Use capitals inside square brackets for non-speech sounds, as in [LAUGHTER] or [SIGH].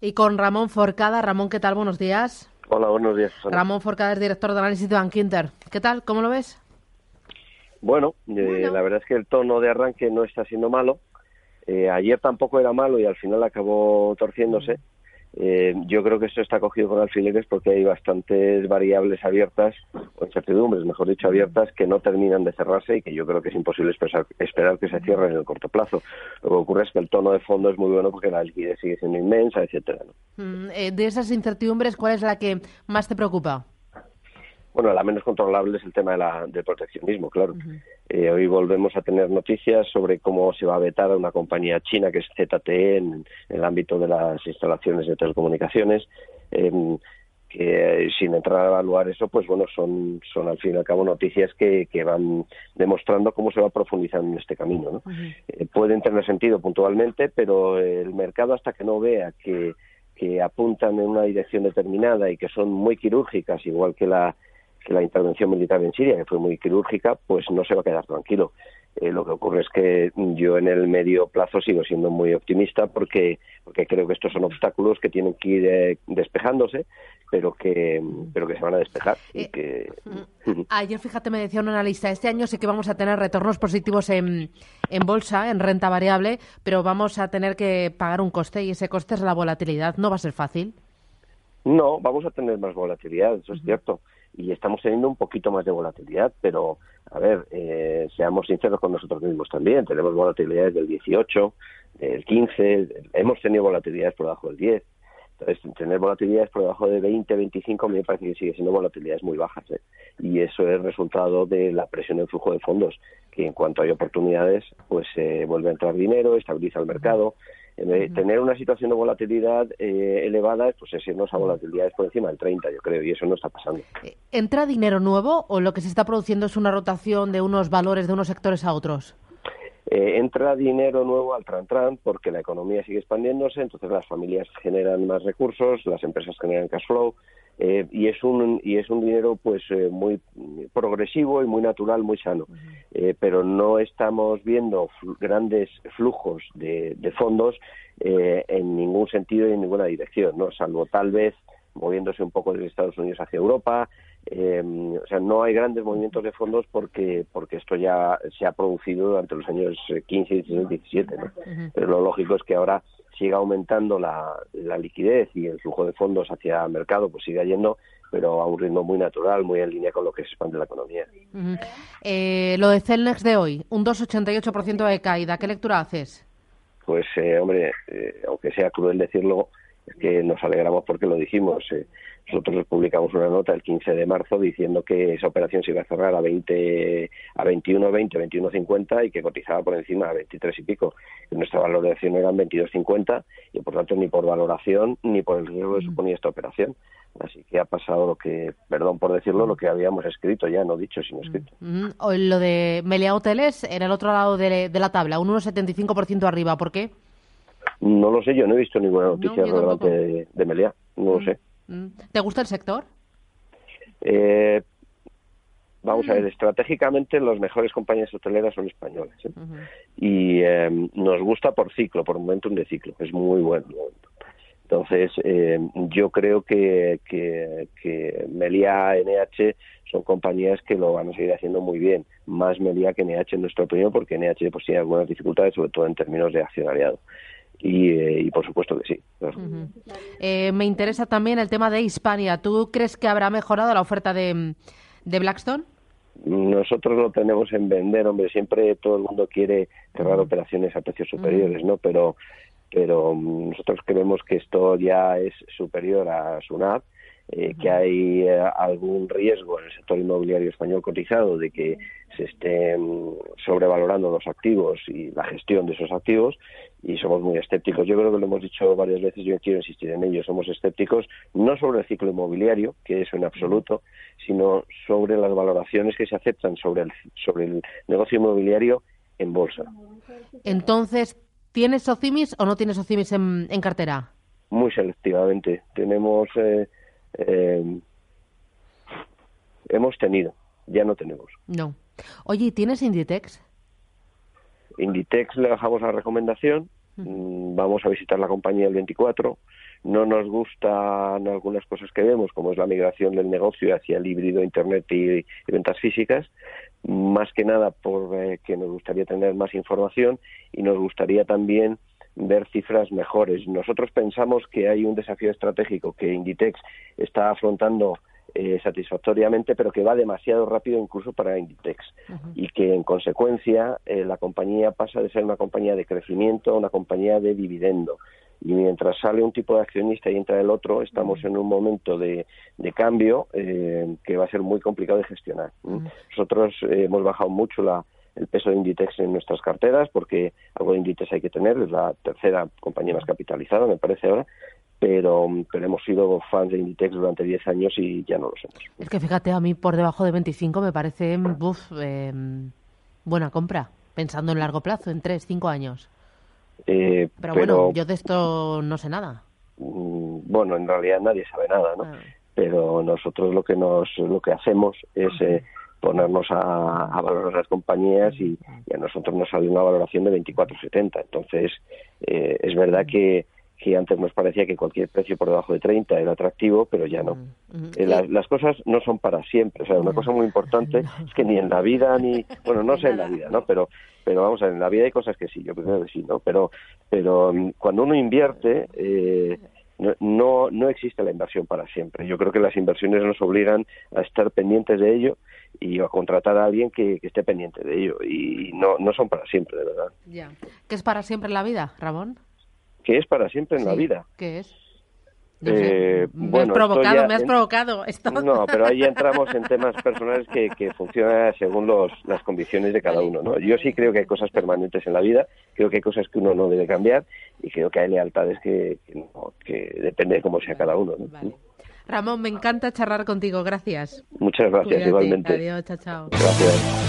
Y con Ramón Forcada. Ramón, ¿qué tal? Buenos días. Hola, buenos días. Susana. Ramón Forcada es director de análisis de Bankinter. ¿Qué tal? ¿Cómo lo ves? Bueno, eh, la verdad es que el tono de arranque no está siendo malo. Eh, ayer tampoco era malo y al final acabó torciéndose. Eh, yo creo que esto está cogido con alfileres porque hay bastantes variables abiertas, o incertidumbres, mejor dicho, abiertas, que no terminan de cerrarse y que yo creo que es imposible esperar que se cierren en el corto plazo. Lo que ocurre es que el tono de fondo es muy bueno porque la liquidez sigue siendo inmensa, etcétera. Mm, de esas incertidumbres, ¿cuál es la que más te preocupa? Bueno, la menos controlable es el tema de la, del proteccionismo, claro. Eh, hoy volvemos a tener noticias sobre cómo se va a vetar a una compañía china que es ZTE en, en el ámbito de las instalaciones de telecomunicaciones. Eh, que sin entrar a evaluar eso, pues bueno, son, son al fin y al cabo noticias que, que van demostrando cómo se va profundizando en este camino. ¿no? eh, pueden tener sentido puntualmente, pero el mercado hasta que no vea que, que apuntan en una dirección determinada y que son muy quirúrgicas, igual que la que la intervención militar en Siria, que fue muy quirúrgica, pues no se va a quedar tranquilo. Eh, lo que ocurre es que yo en el medio plazo sigo siendo muy optimista porque, porque creo que estos son obstáculos que tienen que ir eh, despejándose, pero que, pero que se van a despejar. Y Eh, que... Ayer, fíjate, me decía un analista, este año sí que vamos a tener retornos positivos en, en bolsa, en renta variable, pero vamos a tener que pagar un coste y ese coste es la volatilidad. No va a ser fácil. No, vamos a tener más volatilidad, eso es cierto. Y estamos teniendo un poquito más de volatilidad, pero, a ver, eh, seamos sinceros con nosotros mismos también. Tenemos volatilidades del 18, del 15, hemos tenido volatilidades por debajo del 10. Entonces, tener volatilidades por debajo de 20, 25 me parece que sigue siendo volatilidades muy bajas. ¿eh? Y eso es resultado de la presión del flujo de fondos, que en cuanto hay oportunidades, pues eh, vuelve a entrar dinero, estabiliza el mercado. Eh, Tener una situación de volatilidad eh, elevada, pues es irnos a volatilidades por encima del 30, yo creo, y eso no está pasando. Eh, ¿Entra dinero nuevo o lo que se está produciendo es una rotación de unos valores de unos sectores a otros? Eh, entra dinero nuevo al Tran-Tran porque la economía sigue expandiéndose, entonces las familias generan más recursos, las empresas generan cash flow eh, y es un y es un dinero pues eh, muy progresivo y muy natural, muy sano. Eh, pero no estamos viendo fl- grandes flujos de, de fondos eh, en ningún sentido y en ninguna dirección, no, salvo tal vez moviéndose un poco desde Estados Unidos hacia Europa. Eh, o sea, no hay grandes movimientos de fondos porque porque esto ya se ha producido durante los años eh, 15, 16, 17. ¿no? Pero lo lógico es que ahora siga aumentando la, la liquidez y el flujo de fondos hacia el mercado, pues siga yendo, pero a un ritmo muy natural, muy en línea con lo que se expande la economía. Eh, lo de Celnex de hoy, un 2,88% de caída. ¿Qué lectura haces? Pues, eh, hombre, eh, aunque sea cruel decirlo, es que nos alegramos porque lo dijimos. eh. Nosotros publicamos una nota el 15 de marzo diciendo que esa operación se iba a cerrar a 20, a 21, 20, 21, 50 y que cotizaba por encima a 23 y pico. Y nuestra valoración eran 22, 50 y por tanto ni por valoración ni por el riesgo que suponía esta operación. Así que ha pasado lo que, perdón por decirlo, lo que habíamos escrito ya, no dicho, sino escrito. Ujú. O lo de Melia Hoteles en el otro lado de, de la tabla, un 1,75% arriba. ¿Por qué? No lo sé, yo no he visto ninguna noticia yo relevante de, de Meliá, no lo sé. Mm. ¿Te gusta el sector? Eh, vamos a ver, estratégicamente las mejores compañías hoteleras son españolas. ¿eh? Y eh, nos gusta por ciclo, por momentum de ciclo. Es muy bueno. Entonces, eh, yo creo que, que, que Meliá, NH son compañías que lo van a seguir haciendo muy bien. Más Meliá que NH en nuestra opinión, porque NH pues, tiene algunas dificultades, sobre todo en términos de accionariado. Y, eh, y por supuesto que sí. claro. Eh, me interesa también el tema de Hispania. ¿Tú crees que habrá mejorado la oferta de, de Blackstone? Nosotros lo tenemos en vender, hombre, siempre todo el mundo quiere cerrar operaciones a precios superiores, ¿no? Pero pero mm, nosotros creemos que esto ya es superior a SUNAT eh, que hay eh, algún riesgo en el sector inmobiliario español cotizado de que se estén sobrevalorando los activos y la gestión de esos activos y somos muy escépticos. Yo creo que lo hemos dicho varias veces, yo quiero insistir en ello, somos escépticos no sobre el ciclo inmobiliario, que es en absoluto, sino sobre las valoraciones que se aceptan sobre el, sobre el negocio inmobiliario en bolsa. Entonces, ¿tienes OCIMIS o no tienes OCIMIS en, en cartera? Muy selectivamente. Tenemos... Eh, eh, hemos tenido, ya no tenemos. No. Oye, ¿tienes Inditex? Inditex le dejamos la recomendación, mm, vamos a visitar la compañía el 24, no nos gustan algunas cosas que vemos, como es la migración del negocio hacia el híbrido Internet y, ventas físicas, más que nada porque nos gustaría tener más información y nos gustaría también ver cifras mejores. Nosotros pensamos que hay un desafío estratégico que Inditex está afrontando eh, satisfactoriamente, pero que va demasiado rápido incluso para Inditex y que en consecuencia eh, la compañía pasa de ser una compañía de crecimiento a una compañía de dividendo. Y mientras sale un tipo de accionista y entra el otro, estamos en un momento de, cambio eh, que va a ser muy complicado de gestionar. Nosotros hemos bajado mucho la, el peso de Inditex en nuestras carteras, porque algo de Inditex hay que tener, es la tercera compañía más capitalizada, me parece ahora, pero, pero hemos sido fans de Inditex durante 10 años y ya no lo somos. Es que fíjate, a mí por debajo de 25 me parece uf, eh, buena compra, pensando en largo plazo, en 3, 5 años. Eh, pero, bueno, yo de esto no sé nada. Mm, bueno, en realidad nadie sabe nada, ¿no? Ah. Pero nosotros lo que nos lo que hacemos es eh, ponernos a, valorar las compañías y, a nosotros nos sale una valoración de 24,70. Entonces, eh, es verdad que, que antes nos parecía que cualquier precio por debajo de 30 era atractivo, pero ya no. Eh, las cosas no son para siempre. O sea, una cosa muy importante [LAUGHS] es que ni en la vida, ni. Bueno, no [LAUGHS] sé en la vida, ¿no? Pero, pero vamos a ver, en la vida hay cosas que sí, yo creo que sí, ¿no? Pero, pero mm, cuando uno invierte. Eh, no, no existe la inversión para siempre. Yo creo que las inversiones nos obligan a estar pendientes de ello y a contratar a alguien que, esté pendiente de ello. Y no, no son para siempre, de verdad. Ya. ¿Qué es para siempre en la vida, Ramón? ¿Qué es para siempre en la vida? ¿Qué es? Eh, me has provocado, me has provocado. [LAUGHS] No, pero ahí entramos en temas personales que, que funcionan según los, las condiciones de cada uno. ¿no? Yo sí creo que hay cosas permanentes en la vida, creo que hay cosas que uno no debe cambiar y creo que hay lealtades que, que, depende de cómo sea cada uno. Ramón, me encanta charlar contigo, gracias. Muchas gracias, igualmente. Adiós, chao, chao. Gracias.